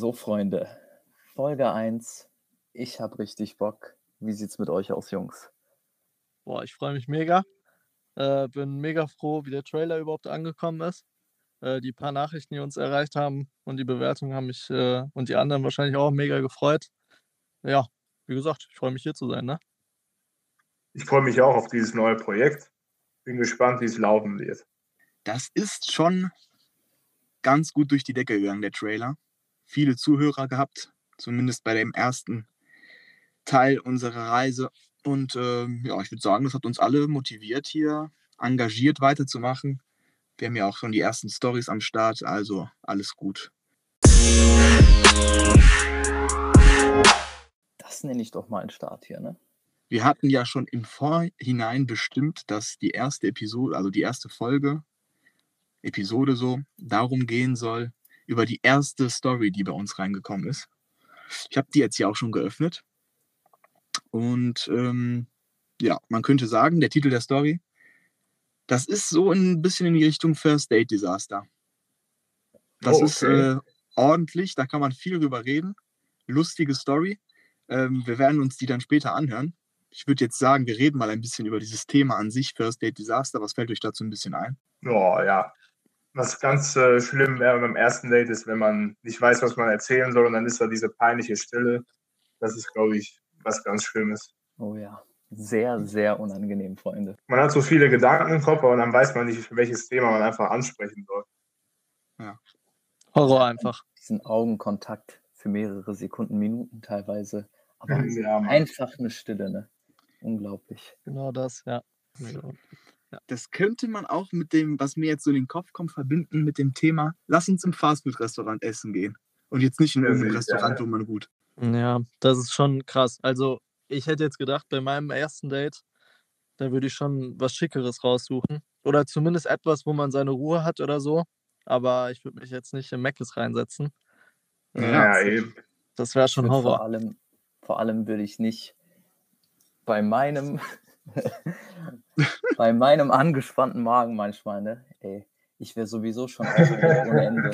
So, Freunde, Folge 1. Ich hab richtig Bock. Wie sieht's mit euch aus, Jungs? Boah, ich freue mich mega. Äh, bin mega froh, wie der Trailer überhaupt angekommen ist. Äh, die paar Nachrichten, die uns erreicht haben und die Bewertungen haben mich äh, und die anderen wahrscheinlich auch mega gefreut. Ja, wie gesagt, ich freue mich hier zu sein, ne? Ich freue mich auch auf dieses neue Projekt. Bin gespannt, wie es laufen wird. Das ist schon ganz gut durch die Decke gegangen, der Trailer. Viele Zuhörer gehabt, zumindest bei dem ersten Teil unserer Reise. Und ähm, ja, ich würde sagen, das hat uns alle motiviert, hier engagiert weiterzumachen. Wir haben ja auch schon die ersten Stories am Start, also alles gut. Das nenne ich doch mal einen Start hier, ne? Wir hatten ja schon im Vorhinein bestimmt, dass die erste Episode, also die erste Folge, Episode so, darum gehen soll, über die erste Story, die bei uns reingekommen ist. Ich habe die jetzt hier auch schon geöffnet. Und ähm, ja, man könnte sagen, der Titel der Story, das ist so ein bisschen in die Richtung First Date Disaster. Das Oh, ist okay. äh, ordentlich, da kann man viel drüber reden. Lustige Story. Ähm, wir werden uns die dann später anhören. Ich würde jetzt sagen, wir reden mal ein bisschen über dieses Thema an sich, First Date Disaster. Was fällt euch dazu ein bisschen ein? Oh, ja. Was ganz äh, schlimm wäre beim ersten Date ist, wenn man nicht weiß, was man erzählen soll und dann ist da diese peinliche Stille. Das ist, glaube ich, was ganz Schlimmes. Oh ja. Sehr, sehr unangenehm, Freunde. Man hat so viele Gedanken im Kopf, aber dann weiß man nicht, welches Thema man einfach ansprechen soll. Horror einfach. Diesen Augenkontakt für mehrere Sekunden, Minuten teilweise. Aber Ja, einfach eine Stille, ne? Unglaublich. Genau das, ja. Das könnte man auch mit dem, was mir jetzt so in den Kopf kommt, verbinden mit dem Thema, lass uns im Fastfood-Restaurant essen gehen. Und jetzt nicht in Ja, irgendeinem ja, Restaurant, ja. wo man gut. Ja, das ist schon krass. Also, ich hätte jetzt gedacht, bei meinem ersten Date, da würde ich schon was Schickeres raussuchen. Oder zumindest etwas, wo man seine Ruhe hat oder so. Aber ich würde mich jetzt nicht in Meckes reinsetzen. Äh, Ja, eben. Das wäre schon Würd Vor Horror. allem, vor allem würde ich nicht bei meinem, bei meinem angespannten Magen manchmal, ne? Ey, ich wäre sowieso schon ohne Ende.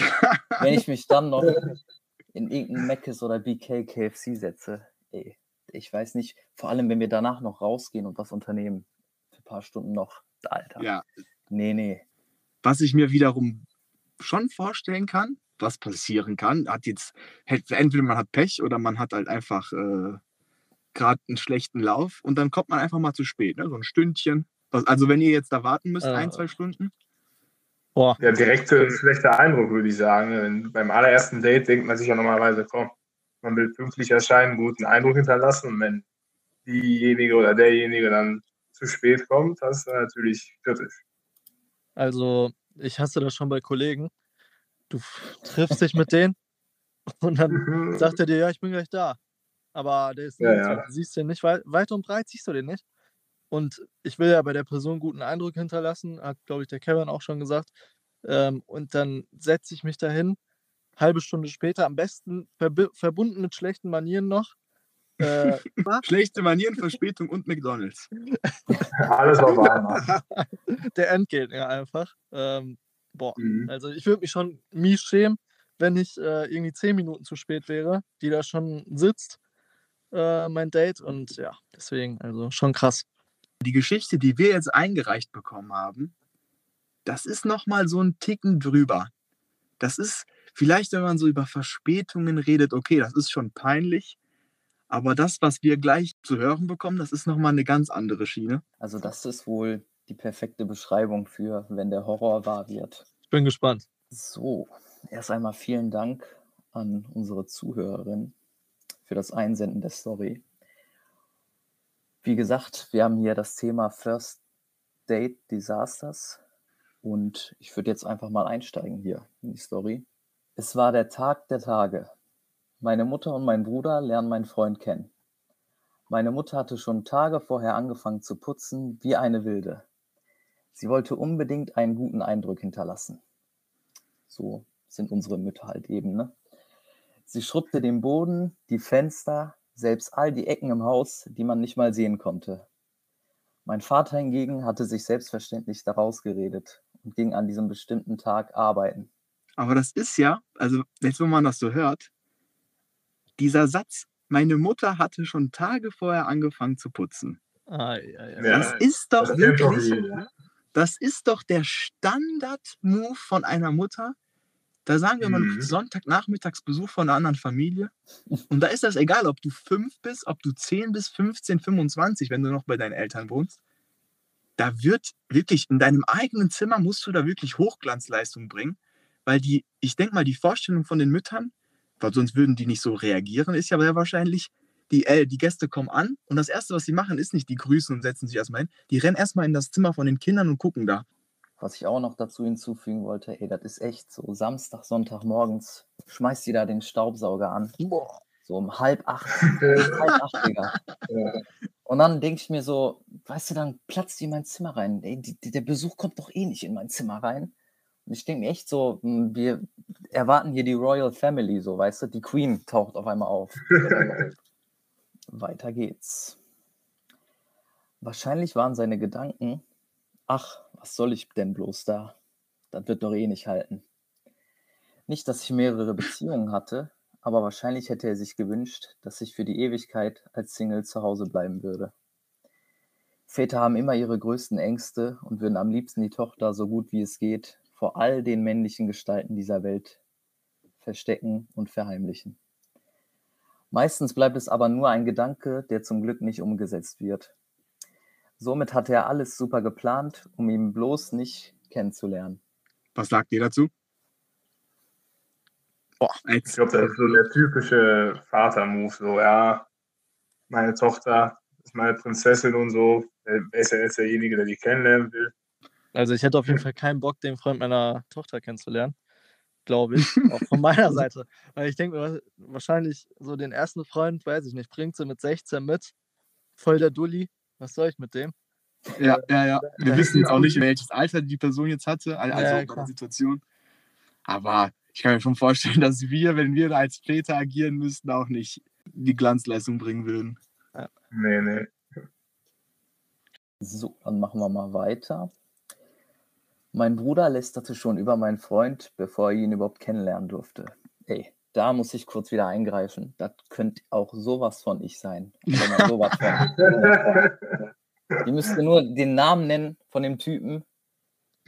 Wenn ich mich dann noch in irgendein Mc's oder BK KFC setze, ey, ich weiß nicht, vor allem wenn wir danach noch rausgehen und was unternehmen, für ein paar Stunden noch, Alter. Ja, Nee, nee. was ich mir wiederum schon vorstellen kann, was passieren kann, hat jetzt, entweder man hat Pech oder man hat halt einfach äh, gerade einen schlechten Lauf und dann kommt man einfach mal zu spät, ne? so ein Stündchen. Also wenn ihr jetzt da warten müsst, ein, Äh. zwei Stunden, Boah, Der direkte schlechte Eindruck, würde ich sagen. Denn beim allerersten Date denkt man sich ja normalerweise, komm, man will pünktlich erscheinen, guten Eindruck hinterlassen. Und wenn diejenige oder derjenige dann zu spät kommt, das ist natürlich kritisch. also ich hasse das schon bei Kollegen. Du triffst dich mit denen und dann sagt er dir, ja, ich bin gleich da. Aber der ist Ja, ja. Du siehst den nicht weit, weit und breit, siehst du den nicht. Und ich will ja bei der Person guten Eindruck hinterlassen, hat, glaube ich, der Kevin auch schon gesagt. Ähm, und dann setze ich mich dahin, halbe Stunde später, am besten verbi- verbunden mit schlechten Manieren noch. Äh, schlechte Manieren, Verspätung und McDonalds. Alles auf einmal. der Endgegner einfach. Ähm, boah, Mhm. also ich würde mich schon mies schämen, wenn ich äh, irgendwie zehn Minuten zu spät wäre, die da schon sitzt, äh, mein Date. Und ja, deswegen, also schon krass. Die Geschichte, die wir jetzt eingereicht bekommen haben, das ist nochmal so ein Ticken drüber. Das ist vielleicht, wenn man so über Verspätungen redet, okay, das ist schon peinlich. Aber das, was wir gleich zu hören bekommen, das ist nochmal eine ganz andere Schiene. Also das ist wohl die perfekte Beschreibung für, wenn der Horror wahr wird. Ich bin gespannt. So, erst einmal vielen Dank an unsere Zuhörerin für das Einsenden der Story. Wie gesagt, wir haben hier das Thema First Date Disasters und ich würde jetzt einfach mal einsteigen hier in die Story. Es war der Tag der Tage. Meine Mutter und mein Bruder lernen meinen Freund kennen. Meine Mutter hatte schon Tage vorher angefangen zu putzen wie eine Wilde. Sie wollte unbedingt einen guten Eindruck hinterlassen. So sind unsere Mütter halt eben, ne? Sie schrubbte den Boden, die Fenster, selbst all die Ecken im Haus, die man nicht mal sehen konnte. Mein Vater hingegen hatte sich selbstverständlich daraus geredet und ging an diesem bestimmten Tag arbeiten. Aber das ist ja, also jetzt, wo man das so hört, Dieser Satz, meine Mutter hatte schon Tage vorher angefangen zu putzen. Ah, ja, ja. Ja. Das ist doch Das wirklich, jeder. das ist doch der Standard-Move von einer Mutter. Da sagen wir mal, Mhm. Sonntagnachmittags Besuch von einer anderen Familie. Und da ist das egal, ob du fünf bist, ob du 10 bis 15, 25, wenn du noch bei deinen Eltern wohnst. Da wird wirklich, in deinem eigenen Zimmer musst du da wirklich Hochglanzleistung bringen, weil die, ich denke mal, die Vorstellung von den Müttern, weil sonst würden die nicht so reagieren, ist ja sehr wahrscheinlich, die, äh, die Gäste kommen an und das Erste, was sie machen, ist nicht, die grüßen und setzen sich erstmal hin. Die rennen erstmal in das Zimmer von den Kindern und gucken da. Was ich auch noch dazu hinzufügen wollte, ey, das ist echt so Samstag, Sonntag morgens, schmeißt die da den Staubsauger an. Boah. So um halb acht, halb acht, Digga. Und dann denke ich mir so, weißt du, dann platzt die in mein Zimmer rein. Ey, die, die, der Besuch kommt doch eh nicht in mein Zimmer rein. Und ich denke mir echt so, hm, wir erwarten hier die Royal Family, so, weißt du, die Queen taucht auf einmal auf. Weiter geht's. Wahrscheinlich waren seine Gedanken, ach, was soll ich denn bloß da? Das wird doch eh nicht halten. Nicht, dass ich mehrere Beziehungen hatte, aber wahrscheinlich hätte er sich gewünscht, dass ich für die Ewigkeit als Single zu Hause bleiben würde. Väter haben immer ihre größten Ängste und würden am liebsten die Tochter so gut wie es geht vor all den männlichen Gestalten dieser Welt verstecken und verheimlichen. Meistens bleibt es aber nur ein Gedanke, der zum Glück nicht umgesetzt wird. Somit hatte er alles super geplant, um ihn bloß nicht kennenzulernen. Was sagt ihr dazu? Boah. Ich glaube, das ist so der typische Vater-Move. So, ja, meine Tochter ist meine Prinzessin und so. Wer ist ja jetzt derjenige, der die kennenlernen will? Also ich hätte auf jeden Fall keinen Bock, den Freund meiner Tochter kennenzulernen. Glaube ich. Auch von meiner Seite. Weil ich denke mir, wahrscheinlich so den ersten Freund, weiß ich nicht, bringt sie mit 16 mit. Voll der Dulli. Was soll ich mit dem? ja, ja, ja. Wir wissen jetzt auch nicht, welches Alter die Person jetzt hatte, al- also Ja, Situation. Aber ich kann mir schon vorstellen, dass wir, wenn wir da als Väter agieren müssten, auch nicht die Glanzleistung bringen würden. Nee, nee. So, dann machen wir mal weiter. Mein Bruder lästerte schon über meinen Freund, bevor er ihn überhaupt kennenlernen durfte. Ey, da muss ich kurz wieder eingreifen. Das könnte auch sowas von ich sein. Sowas von. Ihr müsst nur den Namen nennen von dem Typen,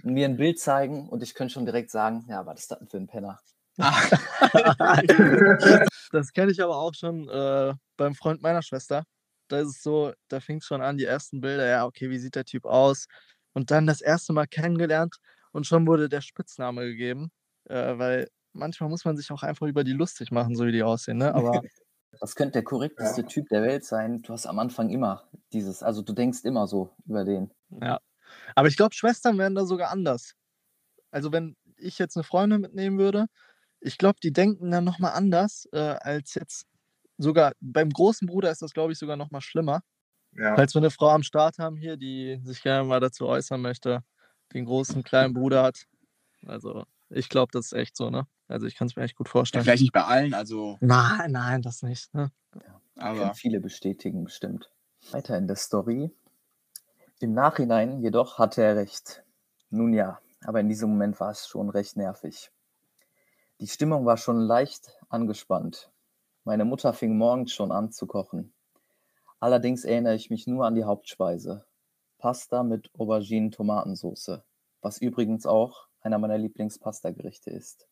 mir ein Bild zeigen und ich könnte schon direkt sagen, ja, was ist das denn für ein Penner? Das kenne ich aber auch schon äh, beim Freund meiner Schwester. Da ist es so, da fängt schon an, die ersten Bilder, ja, okay, wie sieht der Typ aus? Und dann das erste Mal kennengelernt und schon wurde der Spitzname gegeben, äh, weil manchmal muss man sich auch einfach über die lustig machen, so wie die aussehen, ne? Aber Das könnte der korrekteste Ja. Typ der Welt sein. Du hast am Anfang immer dieses, also du denkst immer so über den. Ja. Aber ich glaube, Schwestern wären da sogar anders. Also, wenn ich jetzt eine Freundin mitnehmen würde, ich glaube, die denken dann nochmal anders, äh, als jetzt sogar beim großen Bruder ist das, glaube ich, sogar nochmal schlimmer. Ja. Falls wir eine Frau am Start haben hier, die sich gerne mal dazu äußern möchte, den großen, kleinen Bruder hat. Also, ich glaube, das ist echt so, ne? Also, ich kann es mir echt gut Ja, vorstellen. vielleicht nicht bei allen, also, Nein, nein, das nicht. Ne? Können aber viele bestätigen, bestimmt. Weiter in der Story. Im Nachhinein jedoch hatte er recht. Nun ja, aber in diesem Moment war es schon recht nervig. Die Stimmung war schon leicht angespannt. Meine Mutter fing morgens schon an zu kochen. Allerdings erinnere ich mich nur an die Hauptspeise. Pasta mit Auberginen-Tomatensoße, was übrigens auch einer meiner Lieblingspastagerichte ist.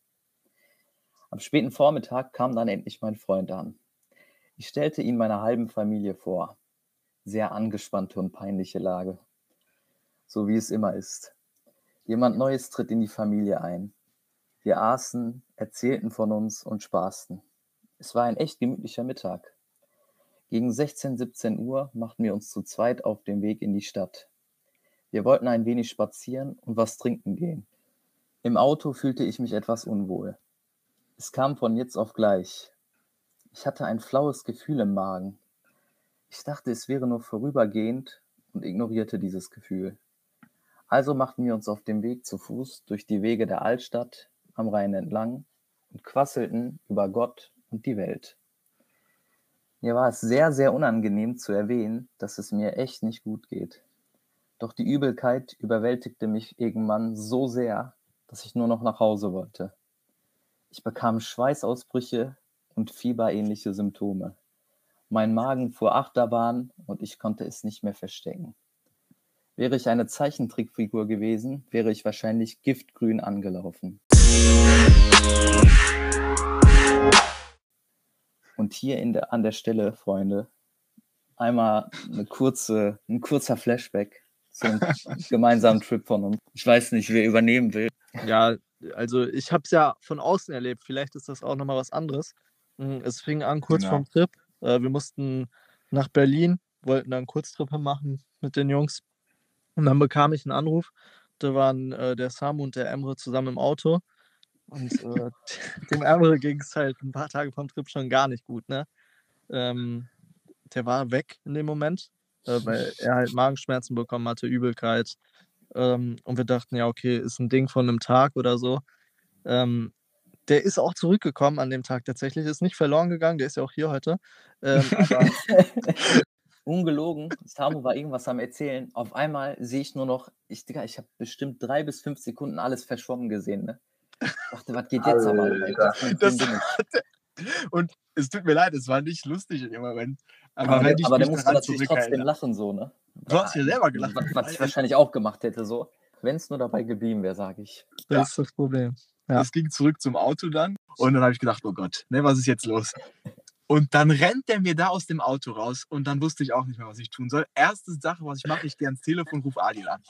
Am späten Vormittag kam dann endlich mein Freund an. Ich stellte ihn meiner halben Familie vor. Sehr angespannte und peinliche Lage. So wie es immer ist. Jemand Neues tritt in die Familie ein. Wir aßen, erzählten von uns und spaßten. Es war ein echt gemütlicher Mittag. Gegen 16, 17 Uhr machten wir uns zu zweit auf den Weg in die Stadt. Wir wollten ein wenig spazieren und was trinken gehen. Im Auto fühlte ich mich etwas unwohl. Es kam von jetzt auf gleich. Ich hatte ein flaues Gefühl im Magen. Ich dachte, es wäre nur vorübergehend und ignorierte dieses Gefühl. Also machten wir uns auf den Weg zu Fuß durch die Wege der Altstadt am Rhein entlang und quasselten über Gott und die Welt. Mir war es sehr, sehr unangenehm zu erwähnen, dass es mir echt nicht gut geht. Doch die Übelkeit überwältigte mich irgendwann so sehr, dass ich nur noch nach Hause wollte. Ich bekam Schweißausbrüche und fieberähnliche Symptome. Mein Magen fuhr Achterbahn und ich konnte es nicht mehr verstecken. Wäre ich eine Zeichentrickfigur gewesen, wäre ich wahrscheinlich giftgrün angelaufen. Und hier in der, an der Stelle, Freunde, einmal eine kurze, ein kurzer Flashback zum gemeinsamen Trip von uns. Ich weiß nicht, wer übernehmen will. Ja, also ich habe es ja von außen erlebt. Vielleicht ist das auch nochmal was anderes. Hm, Es fing an kurz Genau. vorm Trip. Äh, Wir mussten nach Berlin, wollten dann einen Kurztrip machen mit den Jungs. Und dann bekam ich einen Anruf. Da waren äh, der Samu und der Emre zusammen im Auto. Und äh, dem Emre ging es halt ein paar Tage vom Trip schon gar nicht gut. Ne? Ähm, der war weg in dem Moment, äh, weil er halt Magenschmerzen bekommen hatte, Übelkeit. Ähm, und wir dachten, ja, okay, ist ein Ding von einem Tag oder so. Ähm, der ist auch zurückgekommen an dem Tag tatsächlich, ist nicht verloren gegangen, der ist ja auch hier heute. Ähm, Ungelogen, Samu war irgendwas am Erzählen. Auf einmal sehe ich nur noch, ich, Digga, ich habe bestimmt drei bis fünf Sekunden alles verschwommen gesehen. Ne? Ich dachte, was geht jetzt aber? Und es tut mir leid, es war nicht lustig in dem Moment. Aber, Aber, wenn der, ich aber der mich musste daran natürlich trotzdem lachen, so, ne? Du hast ja selber gelacht. Was, was ich wahrscheinlich auch gemacht hätte, so. Wenn es nur dabei geblieben wäre, sage ich. das Ja. ist das Problem. Ja. Es ging zurück zum Auto dann und dann habe ich gedacht, oh Gott, ne, was ist jetzt los? Und dann rennt der mir da aus dem Auto raus und dann wusste ich auch nicht mehr, was ich tun soll. Erste Sache, was ich mache, ich gehe ans Telefon, rufe Adil an.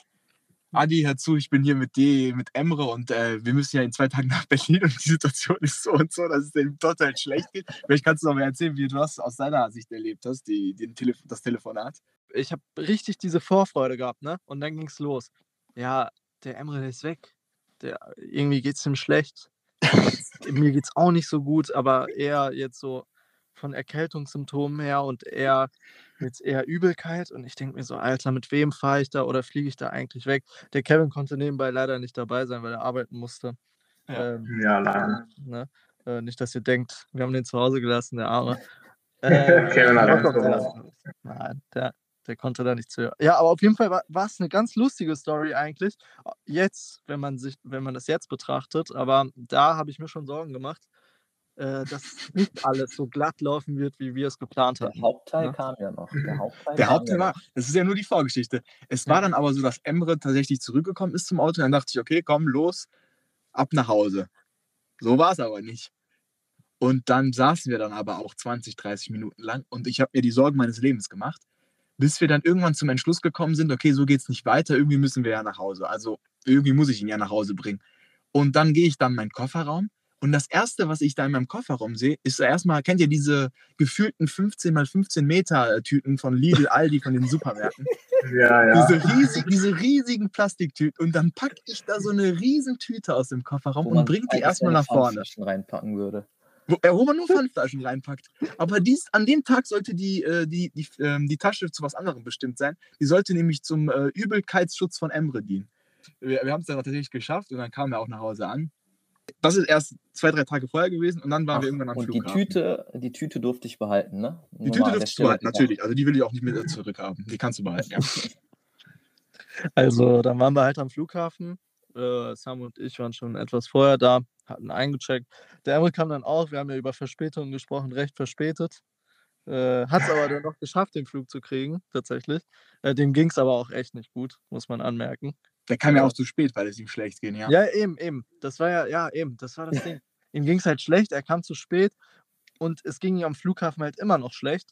Adi, hör zu, ich bin hier mit D, mit Emre und äh, wir müssen ja in zwei Tagen nach Berlin und die Situation ist so und so, dass es dem total schlecht geht. Vielleicht kannst du noch mal erzählen, wie du das aus deiner Sicht erlebt hast, die, den Telef das Telefonat. Ich habe richtig diese Vorfreude gehabt, ne? Und dann ging es los. Ja, der Emre, der ist weg. Der, irgendwie geht es ihm schlecht. Mir geht es auch nicht so gut, aber eher jetzt so von Erkältungssymptomen her und eher jetzt eher Übelkeit. Und ich denke mir so, Alter, mit wem fahre ich da oder fliege ich da eigentlich weg? Der Kevin konnte nebenbei leider nicht dabei sein, weil er arbeiten musste. Ja. Ähm, Ja, leider. ne? äh, nicht, dass ihr denkt, wir haben den zu Hause gelassen, der Arme. Äh, Kevin hat doch, der- vor. Nein, der, der konnte da nicht zu. Ja, aber auf jeden Fall war es eine ganz lustige Story eigentlich. Jetzt, wenn man sich, wenn man das jetzt betrachtet, aber da habe ich mir schon Sorgen gemacht, äh, dass nicht alles so glatt laufen wird, wie wir es geplant Der hatten. Hauptteil Ja. kam ja noch. Der Hauptteil, Der Hauptteil ja war, noch. das ist ja nur die Vorgeschichte. Es war Ja. dann aber so, dass Emre tatsächlich zurückgekommen ist zum Auto. Dann dachte ich, okay, komm, los, ab nach Hause. So war es aber nicht. Und dann saßen wir dann aber auch 20, 30 Minuten lang und ich habe mir die Sorgen meines Lebens gemacht, bis wir dann irgendwann zum Entschluss gekommen sind, okay, so geht es nicht weiter, irgendwie müssen wir ja nach Hause. Also irgendwie muss ich ihn ja nach Hause bringen. Und dann gehe ich dann in meinen Kofferraum und das Erste, was ich da in meinem Kofferraum sehe, ist erstmal, kennt ihr diese gefühlten 15 mal 15 Meter Tüten von Lidl, Aldi, von den Supermärkten? Ja, ja. Diese, riesig, diese riesigen Plastiktüten. Und dann packe ich da so eine riesen Tüte aus dem Kofferraum Wo und bringe die erstmal seine nach vorne. Pfandflaschen reinpacken würde. Wo, äh, wo man nur Pfandflaschen reinpackt. Aber dies, an dem Tag sollte die, äh, die, die, ähm, die Tasche zu was anderem bestimmt sein. Die sollte nämlich zum äh, Übelkeitsschutz von Emre dienen. Wir, wir haben es dann tatsächlich geschafft und dann kam er auch nach Hause an. Das ist erst zwei, drei Tage vorher gewesen und dann waren Ach, wir irgendwann am und die Flughafen. Tüte, die Tüte durfte ich behalten, ne? Die Nur Tüte mal an der dürftest du Stelle behalten, natürlich. Also die will ich auch nicht mehr zurückhaben. Die kannst du behalten, ja. Also, dann waren wir halt am Flughafen. Äh, Sam und ich waren schon etwas vorher da, hatten eingecheckt. Der Emre kam dann auch. Wir haben ja über Verspätungen gesprochen, recht verspätet. Äh, Hat es aber dann noch geschafft, den Flug zu kriegen, tatsächlich. Äh, dem ging es aber auch echt nicht gut, muss man anmerken. Der kam ja Ja. auch zu spät, weil es ihm schlecht ging, ja. Ja, eben, eben. Das war ja, ja, eben, das war das Ding. Ihm ging es halt schlecht, er kam zu spät und es ging ihm am Flughafen halt immer noch schlecht.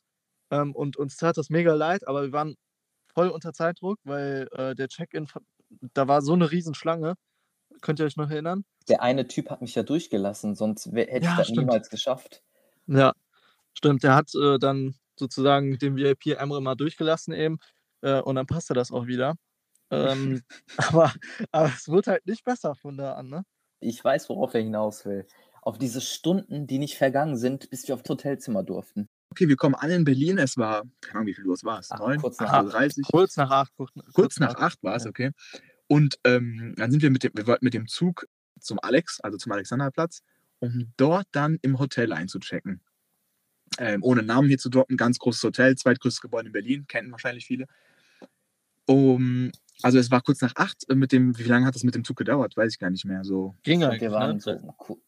Ähm, und uns tat das mega leid, aber wir waren voll unter Zeitdruck, weil äh, der Check-in, da war so eine Riesenschlange. Könnt ihr euch noch erinnern? Der eine Typ hat mich ja durchgelassen, sonst hätte Ja, ich das stimmt. niemals geschafft. Ja, stimmt. Der hat äh, dann sozusagen den VIP Emre mal durchgelassen eben äh, und dann passte das auch wieder. Ähm, aber, aber es wird halt nicht besser von da an, ne? Ich weiß, worauf er hinaus will. Auf diese Stunden, die nicht vergangen sind, bis wir aufs Hotelzimmer durften. Okay, wir kommen an in Berlin. Es war, keine Ahnung, wie viel Uhr es war. Es Ach, neun, kurz nach 8.30 Kurz nach acht. Kurz, Kurz nach acht war es, ja. okay. Und ähm, dann sind wir mit dem, wir wollten mit dem Zug zum Alex, also zum Alexanderplatz, um dort dann im Hotel einzuchecken. Ähm, ohne Namen hier zu droppen, ganz großes Hotel, zweitgrößtes Gebäude in Berlin, kennen wahrscheinlich viele. Um, also es war kurz nach acht. äh, Mit dem, wie lange hat das mit dem Zug gedauert? Weiß ich gar nicht mehr. So Ging Und eigentlich. wir waren ne? so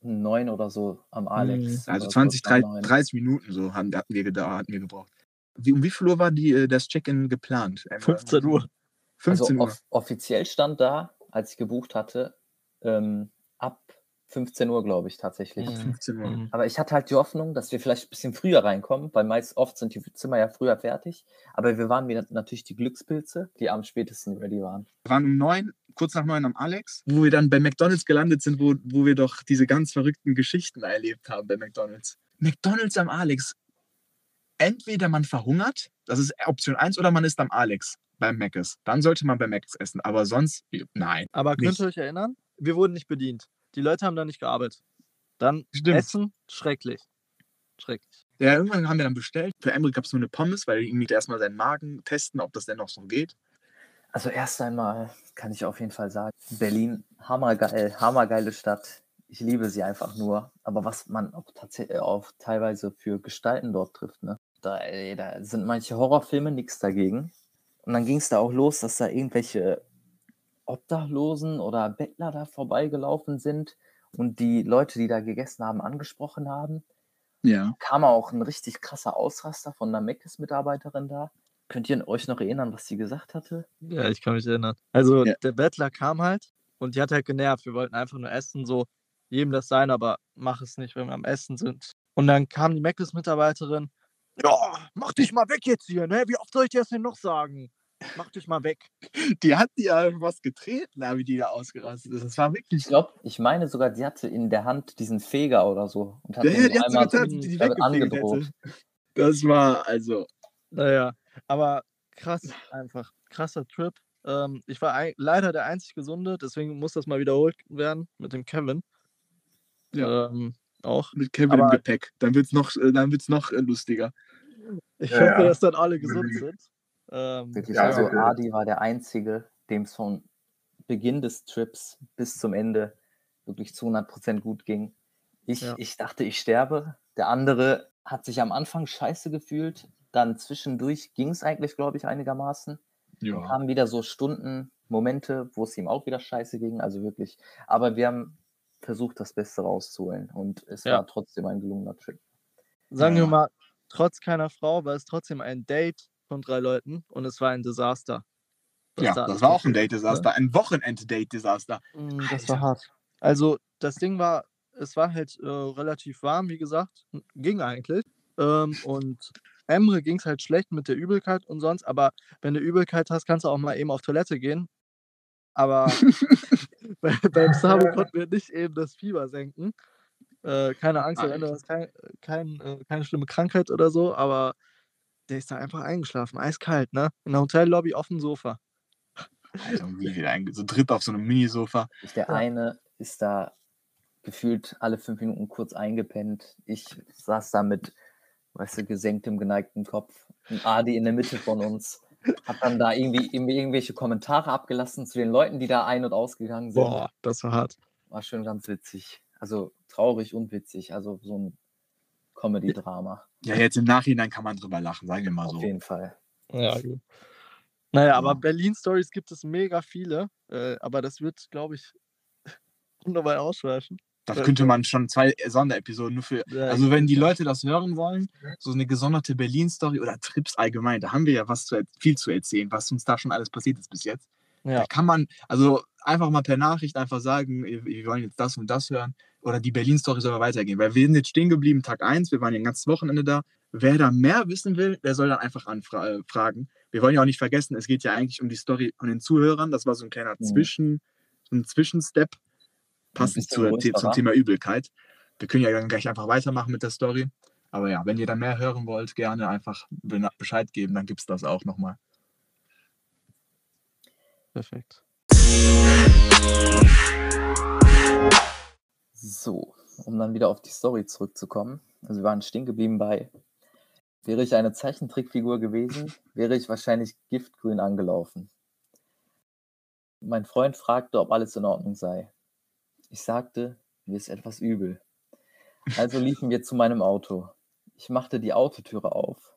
neun oder so am Alex. Also oder 20, kurz nach 30, neun. 30 Minuten so haben, hatten, wir, geda- hatten wir gebraucht. Wie, um wie viel Uhr war die, äh, das Check-in geplant? 15 Uhr. 15 also Uhr. off offiziell stand da, als ich gebucht hatte, ähm, ab 15 Uhr, glaube ich, tatsächlich. Mhm. 15 Uhr. Mhm. Aber ich hatte halt die Hoffnung, dass wir vielleicht ein bisschen früher reinkommen, weil meist oft sind die Zimmer ja früher fertig. Aber wir waren wieder natürlich die Glückspilze, die am spätesten ready waren. Wir waren um neun, kurz nach neun am Alex, wo wir dann bei McDonalds gelandet sind, wo, wo wir doch diese ganz verrückten Geschichten erlebt haben bei McDonalds. McDonalds am Alex. Entweder man verhungert, das ist Option 1, oder man ist am Alex beim Mc's. Dann sollte man beim Mc's essen. Aber sonst, nein. Aber könnt Nicht. ihr euch erinnern? Wir wurden nicht bedient. Die Leute haben da nicht gearbeitet. Dann Stimmt. Essen, schrecklich. Schrecklich. Ja, irgendwann haben wir dann bestellt. Für Emre gab es nur eine Pommes, weil irgendwie erstmal seinen Magen testen, ob das denn noch so geht. Also erst einmal kann ich auf jeden Fall sagen, Berlin, hammergeil, hammergeile Stadt. Ich liebe sie einfach nur. Aber was man auch tatsächlich auch teilweise für Gestalten dort trifft, ne? Da, ey, da sind manche Horrorfilme nichts dagegen. Und dann ging es da auch los, dass da irgendwelche Obdachlosen oder Bettler da vorbeigelaufen sind und die Leute, die da gegessen haben, angesprochen haben. Ja. Kam auch ein richtig krasser Ausraster von einer Meckes-Mitarbeiterin da. Könnt ihr euch noch erinnern, was sie gesagt hatte? Ja, ich kann mich erinnern. Also Ja. der Bettler kam halt und die hat halt genervt. Wir wollten einfach nur essen, so jedem das sein, aber mach es nicht, wenn wir am Essen sind. Und dann kam die Mc's-Mitarbeiterin. Ja, mach dich mal weg jetzt hier, ne? Wie oft soll ich dir das denn noch sagen? Mach dich mal weg. Die hat die ja was getreten, wie die da ausgerastet ist. Das war wirklich Ich glaube, ich meine sogar, sie hatte in der Hand diesen Feger oder so und hat Ja, ja, die hat einmal getan, so die, die weggefegt angedroht. hätte. Das war also. Naja, aber krass einfach. Krasser Trip. Ähm, ich war ei- leider der einzig Gesunde, deswegen muss das mal wiederholt werden mit dem Kevin. Ja. Ähm, auch. Mit Kevin Aber- im Gepäck. Dann wird es noch, äh, dann wird's noch äh, lustiger. Ich Ja, hoffe, ja. dass dann alle gesund sind. Ähm, Wirklich, Ja, also wirklich. Adi war der Einzige, dem es von Beginn des Trips bis zum Ende wirklich zu 100% gut ging. Ich, Ja. ich dachte, ich sterbe. Der andere hat sich am Anfang scheiße gefühlt. Dann zwischendurch ging es eigentlich, glaube ich, einigermaßen. Dann kamen wieder so Stunden, Momente, wo es ihm auch wieder scheiße ging. Also wirklich. Aber wir haben versucht, das Beste rauszuholen. Und es Ja. war trotzdem ein gelungener Trip. sagen Ja. wir mal, trotz keiner Frau war es trotzdem ein Date von drei Leuten und es war ein Desaster. was Ja, da das alles war auch ein ist, Date-Desaster. Ein Wochenend-Date-Desaster. Ne? Mm, Das war hart. Also, das Ding war, es war halt äh, relativ warm, wie gesagt. Ging eigentlich. Ähm, und Emre ging es halt schlecht mit der Übelkeit und sonst, aber wenn du Übelkeit hast, kannst du auch mal eben auf Toilette gehen. Aber bei, beim Sabo konnten wir nicht eben das Fieber senken. Äh, keine Angst, am Ende kein, kein, äh, keine schlimme Krankheit oder so, aber der ist da einfach eingeschlafen, eiskalt, ne? In der Hotellobby auf dem Sofa. Also wie wieder ein, so dritt auf so einem Minisofa. Ich, der Ja. eine ist da gefühlt alle fünf Minuten kurz eingepennt. Ich saß da mit, weißt du, gesenktem, geneigtem Kopf. Und Adi in der Mitte von uns hat dann da irgendwie, irgendwie irgendwelche Kommentare abgelassen zu den Leuten, die da ein- und ausgegangen sind. Boah, das war hart. War schon ganz witzig. Also traurig und witzig. Also so ein Comedy-Drama. Ja, jetzt im Nachhinein kann man drüber lachen, sagen wir mal Auf so. jeden Fall. Ja, gut. Naja, aber Ja. Berlin-Stories gibt es mega viele, äh, aber das wird, glaube ich, wunderbar ausschweifen. Das Ja, könnte man schon zwei Sonderepisoden nur für. Also, wenn die Leute das hören wollen, so eine gesonderte Berlin-Story oder Trips allgemein, da haben wir ja was zu, viel zu erzählen, was uns da schon alles passiert ist bis jetzt. Ja. Da kann man, also einfach mal per Nachricht einfach sagen, wir wollen jetzt das und das hören oder die Berlin-Story soll weitergehen. Weil wir sind jetzt stehen geblieben, Tag 1, wir waren ja ein ganzes Wochenende da. Wer da mehr wissen will, der soll dann einfach anfragen. Wir wollen ja auch nicht vergessen, es geht ja eigentlich um die Story von den Zuhörern. Das war so ein kleiner Mhm. Zwischen, so ein Zwischenstep, passend größerer. zum Thema Übelkeit. Wir können ja dann gleich einfach weitermachen mit der Story. Aber ja, wenn ihr da mehr hören wollt, gerne einfach Bescheid geben, dann gibt es das auch nochmal. Perfekt. So, um dann wieder auf die Story zurückzukommen. Also wir waren stehen geblieben bei, wäre ich eine Zeichentrickfigur gewesen, wäre ich wahrscheinlich giftgrün angelaufen. Mein Freund fragte, ob alles in Ordnung sei. Ich sagte, mir ist etwas übel. Also liefen wir zu meinem Auto. Ich machte die Autotüre auf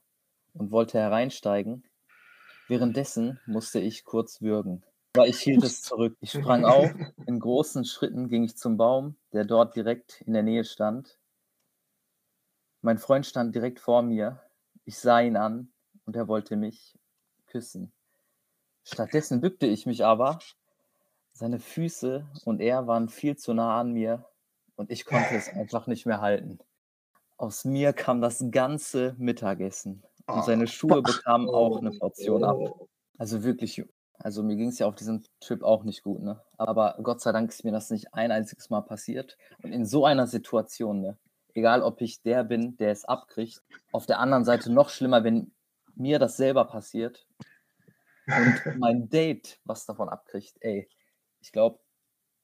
und wollte hereinsteigen. Währenddessen musste ich kurz würgen. Aber ich hielt es zurück. Ich sprang auf, in großen Schritten ging ich zum Baum, der dort direkt in der Nähe stand. Mein Freund stand direkt vor mir. Ich sah ihn an und er wollte mich küssen. Stattdessen bückte ich mich aber. Seine Füße und er waren viel zu nah an mir und ich konnte es einfach nicht mehr halten. Aus mir kam das ganze Mittagessen und seine Schuhe bekamen auch eine Portion ab. Also wirklich, also mir ging es ja auf diesem Trip auch nicht gut, ne? Aber Gott sei Dank ist mir das nicht ein einziges Mal passiert. Und in so einer Situation, ne? Egal ob ich der bin, der es abkriegt, auf der anderen Seite noch schlimmer, wenn mir das selber passiert und mein Date was davon abkriegt, ey, ich glaube,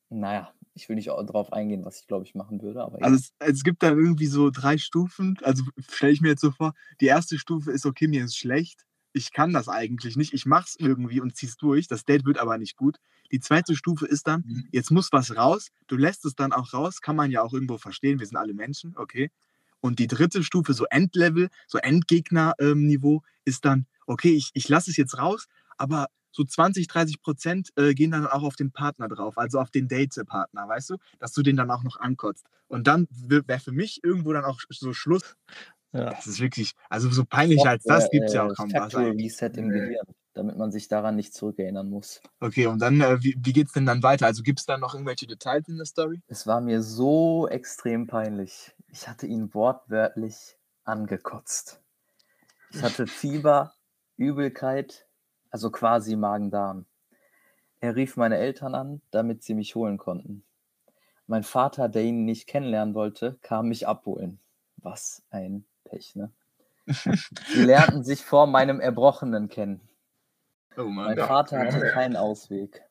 naja, ich will nicht darauf eingehen, was ich glaube ich machen würde, aber Also es, es gibt dann irgendwie so drei Stufen. Also stelle ich mir jetzt so vor, die erste Stufe ist, okay, mir ist schlecht. Ich kann das eigentlich nicht. Ich mache es irgendwie und zieh's durch. Das Date wird aber nicht gut. Die zweite Stufe ist dann, Mhm. jetzt muss was raus. Du lässt es dann auch raus. Kann man ja auch irgendwo verstehen. Wir sind alle Menschen, okay. Und die dritte Stufe, so Endlevel, so Endgegner-Niveau, ist dann, okay, ich, ich lasse es jetzt raus, aber so 20, 30 Prozent äh, gehen dann auch auf den Partner drauf, also auf den Date-Partner, weißt du, dass du den dann auch noch ankotzt. Und dann wäre für mich irgendwo dann auch so Schluss. Ja. Das ist wirklich, also so peinlicher als das gibt es ja auch kaum was. Reset im. Gehirn, damit man sich daran nicht zurückerinnern muss. Okay, und dann, äh, wie, wie geht es denn dann weiter? Also gibt es da noch irgendwelche Details in der Story? Es war mir so extrem peinlich. Ich hatte ihn wortwörtlich angekotzt. Ich hatte Fieber, Übelkeit, also quasi Magen-Darm. Er rief meine Eltern an, damit sie mich holen konnten. Mein Vater, der ihn nicht kennenlernen wollte, kam mich abholen. Was ein Pech, ne? Sie lernten sich vor meinem Erbrochenen kennen. Oh. Mein Ja, Vater ja, hatte ja. keinen Ausweg.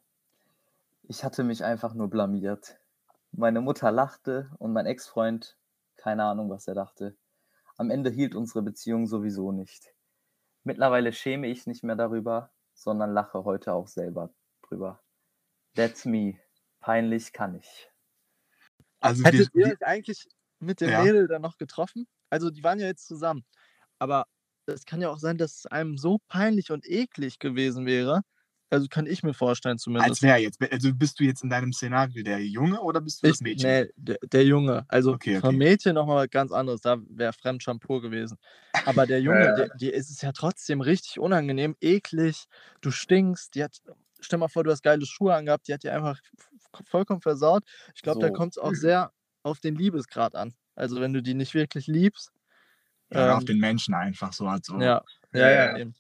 Ich hatte mich einfach nur blamiert. Meine Mutter lachte und mein Ex-Freund, keine Ahnung, was er dachte. Am Ende hielt unsere Beziehung sowieso nicht. Mittlerweile schäme ich nicht mehr darüber, sondern lache heute auch selber drüber. That's me. Peinlich kann ich. Also wir, Hättet ihr wir, euch eigentlich mit dem Ja. Mädel dann noch getroffen? Also die waren ja jetzt zusammen. Aber es kann ja auch sein, dass es einem so peinlich und eklig gewesen wäre. Also kann ich mir vorstellen als zumindest. wer jetzt? Also bist du jetzt in deinem Szenario der Junge oder bist du das Ich, Mädchen? nee, der, der Junge. Also Okay, okay. vom Mädchen nochmal ganz anderes. Da wäre Fremdschampur gewesen. Aber der Junge, der, dir ist es ja trotzdem richtig unangenehm, eklig. Du stinkst. Die hat, stell mal vor, du hast geile Schuhe angehabt. Die hat dir einfach vollkommen versaut. Ich glaube, da So. kommt es auch sehr auf den Liebesgrad an. Also wenn du die nicht wirklich liebst. Ja, auf ähm, den Menschen einfach so. Also Ja, ja, Ja, ja, eben.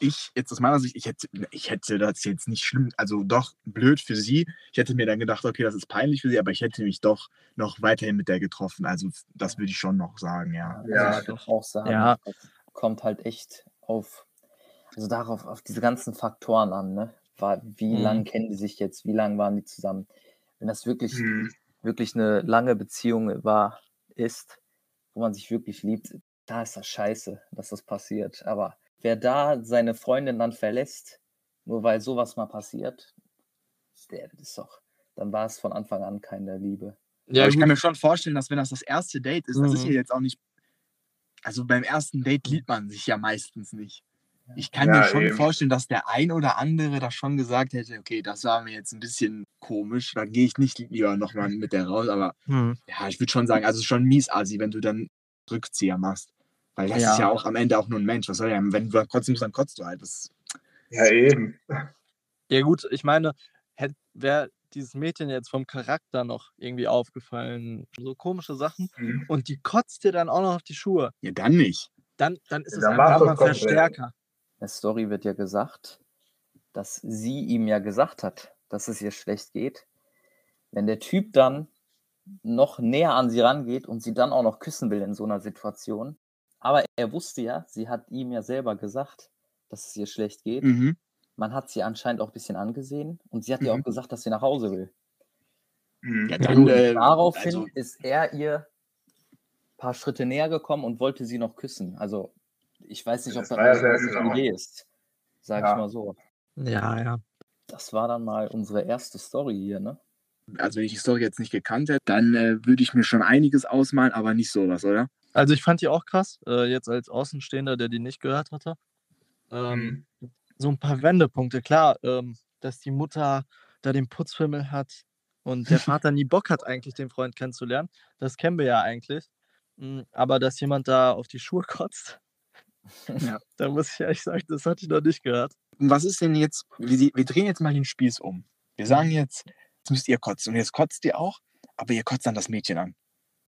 ich, jetzt aus meiner Sicht, ich hätte, ich hätte das jetzt nicht schlimm, also doch blöd für sie. Ich hätte mir dann gedacht, okay, das ist peinlich für sie, aber ich hätte mich doch noch weiterhin mit der getroffen. Also das würde ich schon noch sagen, ja. Also Ja, ich auch sagen, Ja. das kommt halt echt auf, also darauf, auf diese ganzen Faktoren an, ne? War, wie Mhm. lang kennen die sich jetzt, wie lange waren die zusammen? Wenn das wirklich, Mhm. Wirklich eine lange Beziehung war, ist, wo man sich wirklich liebt, da ist das scheiße, dass das passiert. Aber wer da seine Freundin dann verlässt, nur weil sowas mal passiert, der ist doch, dann war es von Anfang an keine Liebe. Ja, aber ich gut. kann mir schon vorstellen, dass wenn das das erste Date ist, das ist Mhm. ja jetzt auch nicht, also beim ersten Date liebt man sich ja meistens nicht. Ich kann Ja, mir schon eben. vorstellen, dass der ein oder andere da schon gesagt hätte, okay, das war mir jetzt ein bisschen komisch, dann gehe ich nicht lieber nochmal mit der raus, aber Hm. ja, ich würde schon sagen, also es ist schon mies assi, wenn du dann Rückzieher machst. Weil das Ja. ist ja auch am Ende auch nur ein Mensch. Was soll ja, wenn du kotzen musst, dann kotzt du halt. Das, Ja, eben. Ja, gut, ich meine, wäre dieses Mädchen jetzt vom Charakter noch irgendwie aufgefallen, so komische Sachen, Mhm. und die kotzt dir dann auch noch auf die Schuhe, ja, dann nicht. dann, dann ist Ja, es dann einfach mal. Verstärker. In der Story wird ja gesagt, dass sie ihm ja gesagt hat, dass es ihr schlecht geht. Wenn der Typ dann noch näher an sie rangeht und sie dann auch noch küssen will in so einer Situation, aber er wusste ja, sie hat ihm ja selber gesagt, dass es ihr schlecht geht. Mhm. Man hat sie anscheinend auch ein bisschen angesehen und sie hat ja Mhm. auch gesagt, dass sie nach Hause will. Mhm. Ja, Ja, dann, äh, Daraufhin also, ist er ihr ein paar Schritte näher gekommen und wollte sie noch küssen. Also ich weiß nicht, ob Das das eine genau. Idee ist, sage Ja. ich mal so. Ja, ja. Das war dann mal unsere erste Story hier, ne? also wenn ich die Story jetzt nicht gekannt hätte, dann äh, würde ich mir schon einiges ausmalen, aber nicht sowas, oder? Also ich fand die auch krass, äh, jetzt als Außenstehender, der die nicht gehört hatte. Ähm, Mhm. so ein paar Wendepunkte, klar, ähm, dass die Mutter da den Putzfimmel hat und der Vater nie Bock hat, eigentlich den Freund kennenzulernen. Das kennen wir ja eigentlich. Mm, Aber dass jemand da auf die Schuhe kotzt, Ja. da muss ich ehrlich sagen, das hatte ich noch nicht gehört. Und was ist denn jetzt, wir, wir drehen jetzt mal den Spieß um. Wir sagen jetzt, jetzt müsst ihr kotzen. Und jetzt kotzt ihr auch, aber ihr kotzt dann das Mädchen an.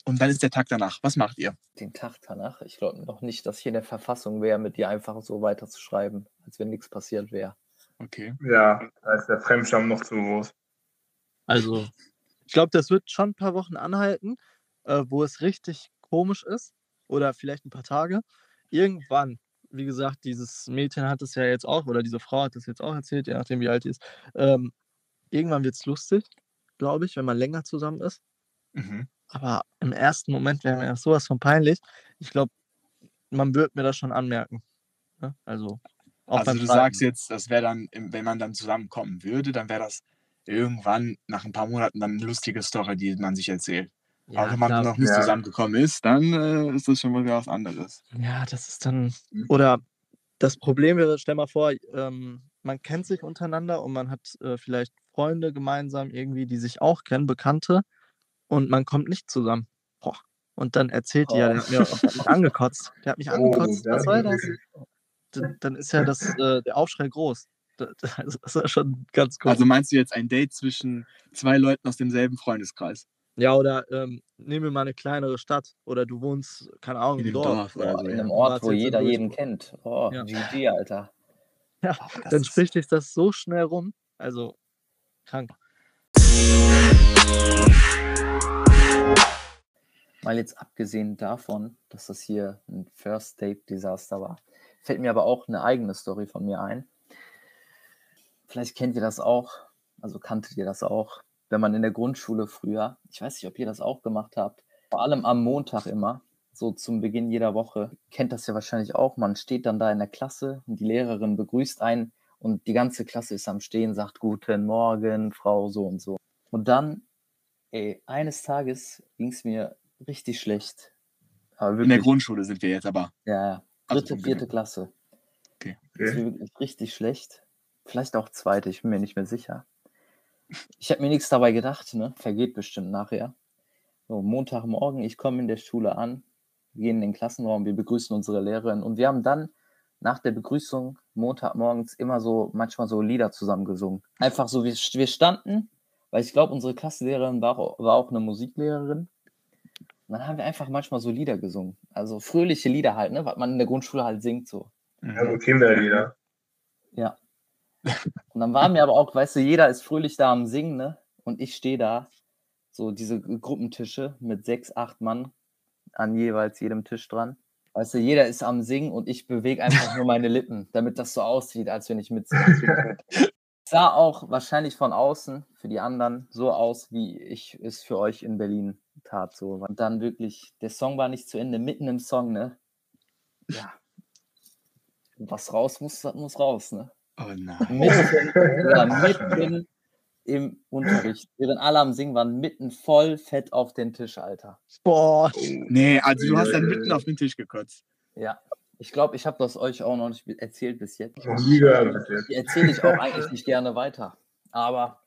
Und dann ist der Tag danach. Was macht ihr? Den Tag danach, ich glaube noch nicht, dass ich in der Verfassung wäre, mit dir einfach so weiterzuschreiben, als wenn nichts passiert wäre. Okay. Ja, da ist der Fremdscham noch zu groß. Also, ich glaube, das wird schon ein paar Wochen anhalten, äh, wo es richtig komisch ist. Oder vielleicht ein paar Tage. Irgendwann, wie gesagt, dieses Mädchen hat es ja jetzt auch, oder diese Frau hat es jetzt auch erzählt, je nachdem, wie alt die ist. Ähm, irgendwann wird es lustig, glaube ich, wenn man länger zusammen ist. Mhm. Aber im ersten Moment wäre mir das sowas von peinlich. Ich glaube, man wird mir das schon anmerken. Ne? Also, auch Also du Schreiben. sagst jetzt, das wäre dann, wenn man dann zusammenkommen würde, dann wäre das irgendwann nach ein paar Monaten dann eine lustige Story, die man sich erzählt. Ja, Aber wenn man noch nicht Ja. zusammengekommen ist, dann äh, ist das schon mal wieder was anderes. Ja, das ist dann. Mhm. Oder das Problem wäre, stell mal vor, ähm, man kennt sich untereinander und man hat äh, vielleicht Freunde gemeinsam irgendwie, die sich auch kennen, Bekannte, und man kommt nicht zusammen. Boah. Und dann erzählt die ja, der hat, mir, der hat mich angekotzt. Der hat mich angekotzt. ja, Was soll das? Dann, ist ja das, äh, der Aufschrei groß. Da- da- Das ist ja schon ganz cool. Also meinst du jetzt ein Date zwischen zwei Leuten aus demselben Freundeskreis? Ja, oder ähm, nehmen wir mal eine kleinere Stadt. Oder du wohnst, keine Ahnung, In im dem Dorf. Dorf oder so. in ja. einem Ort, wo jeder jeden kennt. Oh, Ja. GG, Alter. Ja, das dann spricht sich das so schnell rum. Also, krank. Mal jetzt abgesehen davon, dass das hier ein First Date Desaster war, fällt mir aber auch eine eigene Story von mir ein. Vielleicht kennt ihr das auch, also kanntet ihr das auch, wenn man in der Grundschule früher, ich weiß nicht, ob ihr das auch gemacht habt, vor allem am Montag immer, so zum Beginn jeder Woche, kennt das ja wahrscheinlich auch, man steht dann da in der Klasse und die Lehrerin begrüßt einen und die ganze Klasse ist am Stehen, sagt Guten Morgen, Frau so und so. Und dann, ey, eines Tages ging es mir richtig schlecht. Aber In der Grundschule sind wir jetzt aber. ja, ja. Also dritte, vom vierte. Klasse. Okay. Wirklich richtig schlecht. Vielleicht auch zweite, ich bin mir nicht mehr sicher. Ich habe mir nichts dabei gedacht, ne? Vergeht bestimmt nachher. So, Montagmorgen, ich komme in der Schule an, wir gehen in den Klassenraum, wir begrüßen unsere Lehrerin und wir haben dann nach der Begrüßung Montagmorgens immer so, manchmal so Lieder zusammen gesungen. Einfach so, wir, wir standen, weil ich glaube, unsere Klassenlehrerin war, auch- war auch eine Musiklehrerin. Und dann haben wir einfach manchmal so Lieder gesungen. Also fröhliche Lieder halt, ne? Was man in der Grundschule halt singt so. Ja, so Kinderlieder. Ja. Und dann waren wir aber auch, weißt du, jeder ist fröhlich da am Singen, ne? Und ich stehe da, so diese Gruppentische mit sechs, acht Mann an jeweils jedem Tisch dran. Weißt du, jeder ist am Singen und ich bewege einfach nur meine Lippen, damit das so aussieht, als wenn ich mitsinge. Sah auch wahrscheinlich von außen für die anderen so aus, wie ich es für euch in Berlin tat. So. Und dann wirklich, der Song war nicht zu Ende, mitten im Song, ne? Ja. Was raus muss, das muss raus, ne? Oh nein. mitten, ja, mitten im Unterricht, während alle am Singen waren, mitten voll fett auf den Tisch, Alter. Boah. Nee, also du hast dann mitten auf den Tisch gekotzt. Ja, ich glaube, ich habe das euch auch noch nicht erzählt bis jetzt. Erzähle ich auch eigentlich nicht gerne weiter. Aber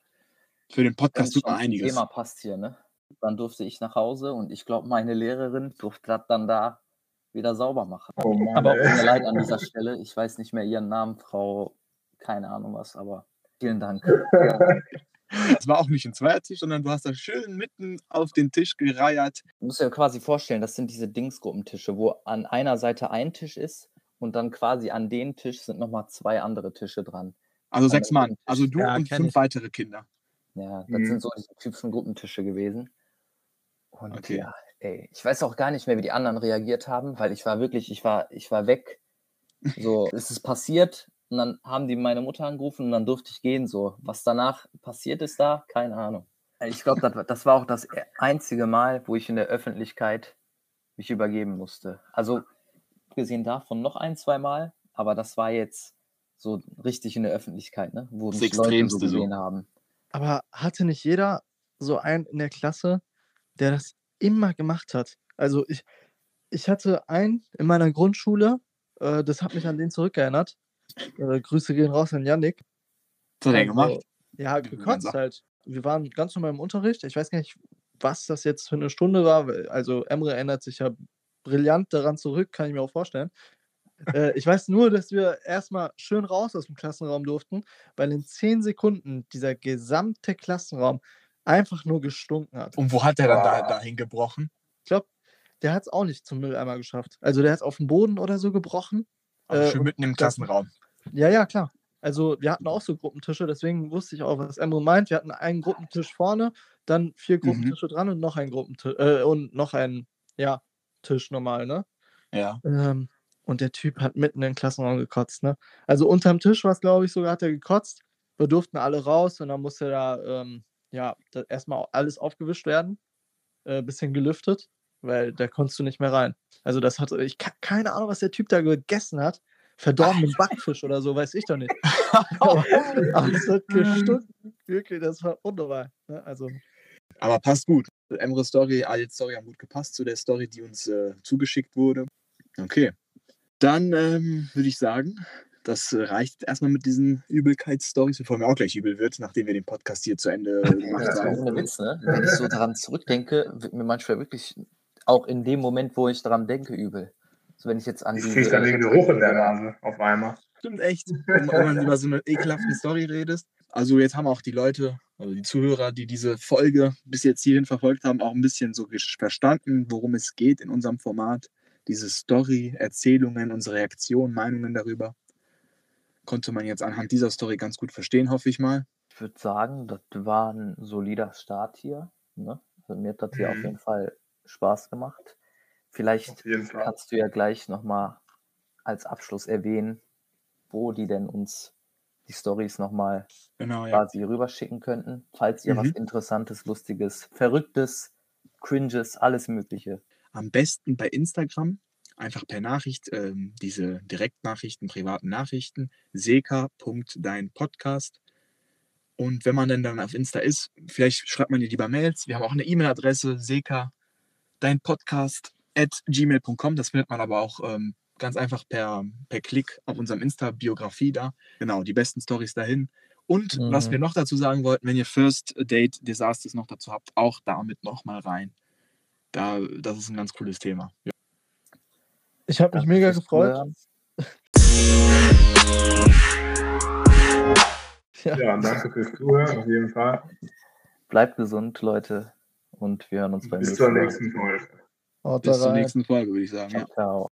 Für den Podcast tut man einiges. Thema passt hier, ne? Dann durfte ich nach Hause und ich glaube, meine Lehrerin durfte das dann da wieder sauber machen. Oh Mann, Aber tut mir leid an dieser Stelle. Ich weiß nicht mehr ihren Namen, Frau, keine Ahnung was, aber vielen Dank. Es war auch nicht ein Zweiertisch, sondern du hast da schön mitten auf den Tisch gereiert. Du musst dir quasi vorstellen, das sind diese Dingsgruppentische, wo an einer Seite ein Tisch ist und dann quasi an den Tisch sind nochmal zwei andere Tische dran. Also An sechs Mann. Tisch. Also du Ja, und fünf ich. weitere Kinder. Ja, das Mhm. sind so diese typischen Gruppentische gewesen. Und Okay. ja, ey, ich weiß auch gar nicht mehr, wie die anderen reagiert haben, weil ich war wirklich, ich war, ich war weg. So, es ist passiert und dann haben die meine Mutter angerufen und dann durfte ich gehen. So, was danach passiert ist da, keine Ahnung. Ich glaube, das, war- das war auch das einzige Mal, wo ich in der Öffentlichkeit mich übergeben musste. Also, abgesehen davon noch ein, zwei Mal, aber das war jetzt so richtig in der Öffentlichkeit, ne? wo Das mich Leute so Extremste so. gesehen haben. Aber hatte nicht jeder so einen in der Klasse, der das immer gemacht hat? Also ich, ich hatte einen in meiner Grundschule, äh, das hat mich an den zurückerinnert. Äh, Grüße gehen raus an Yannick. Was hat er Also, gemacht? Ja, gekotzt halt. Wir waren ganz normal im Unterricht. Ich weiß gar nicht, was das jetzt für eine Stunde war. Also Emre erinnert sich ja brillant daran zurück, kann ich mir auch vorstellen. äh, ich weiß nur, dass wir erstmal schön raus aus dem Klassenraum durften, weil in zehn Sekunden dieser gesamte Klassenraum einfach nur gestunken hat. Und wo hat er dann da, Ah. dahin gebrochen? Ich glaube, der hat es auch nicht zum Mülleimer geschafft. Also der hat es auf dem Boden oder so gebrochen. Also Äh, schön mitten im Klassenraum. Ja, ja, klar. Also wir hatten auch so Gruppentische, deswegen wusste ich auch, was Emre meint. Wir hatten einen Gruppentisch vorne, dann vier Mhm. Gruppentische dran und noch ein Gruppentisch äh, und noch ein, ja, Tisch normal, ne? Ja. Ähm, und der Typ hat mitten in den Klassenraum gekotzt, ne? Also unterm Tisch war es, glaube ich, sogar, hat er gekotzt. Wir durften alle raus und dann musste da, ähm, ja, erstmal alles aufgewischt werden, äh, bisschen gelüftet, weil da konntest du nicht mehr rein. Also das hatte, ich ke- keine Ahnung, was der Typ da gegessen hat. Verdorbenen Backfisch oder so, weiß ich doch nicht. aber, aber es hat gestunken. Wirklich, das war unnormal. Ne? Also, Aber passt gut. Emre Story, Ali's Story haben gut gepasst zu der Story, die uns äh, zugeschickt wurde. Okay. Dann ähm, würde ich sagen, das reicht erstmal mit diesen Übelkeitsstories, bevor mir auch gleich übel wird, nachdem wir den Podcast hier zu Ende gemacht Das ist haben. ohne Witz, ne? Wenn ich so daran zurückdenke, wird mir manchmal wirklich auch in dem Moment, wo ich daran denke, übel. So wenn ich jetzt an Ich die. krieg dann den Geruch in der Nase auf einmal. Stimmt echt. Wenn, man über so eine ekelhafte Story redest. Also jetzt haben auch die Leute, also die Zuhörer, die diese Folge bis jetzt hierhin verfolgt haben, auch ein bisschen so verstanden, worum es geht in unserem Format. Diese Story, Erzählungen, unsere Reaktionen, Meinungen darüber. Konnte man jetzt anhand dieser Story ganz gut verstehen, hoffe ich mal. Ich würde sagen, das war ein solider Start hier. Ne? Also mir hat das hier auf Mhm. jeden Fall Spaß gemacht. Vielleicht kannst du ja gleich nochmal als Abschluss erwähnen, wo die denn uns die Stories nochmal Genau, ja. quasi rüberschicken könnten, falls ihr was Mhm. Interessantes, Lustiges, Verrücktes, Cringes, alles Mögliche. Am besten bei Instagram, einfach per Nachricht, ähm, diese Direktnachrichten, privaten Nachrichten, seka.deinpodcast. Und wenn man dann, dann auf Insta ist, vielleicht schreibt man dir lieber Mails. Wir haben auch eine E-Mail-Adresse, seka, dein Podcast at gmail.com. Das findet man aber auch ähm, ganz einfach per, per Klick auf unserem Insta-Biografie da. Genau, die besten Stories dahin. Und was Mhm. wir noch dazu sagen wollten, wenn ihr First Date Disasters noch dazu habt, auch damit nochmal rein. Da, das ist ein ganz cooles Thema. Ja. ich habe mich mega gefreut. Ja. Ja, danke fürs Zuhören, auf jeden Fall. Bleibt gesund, Leute. Und wir hören uns beim Bis nächsten zur Mal. nächsten Folge. Haut Bis zur nächsten Folge, würde ich sagen. Ja. Ciao.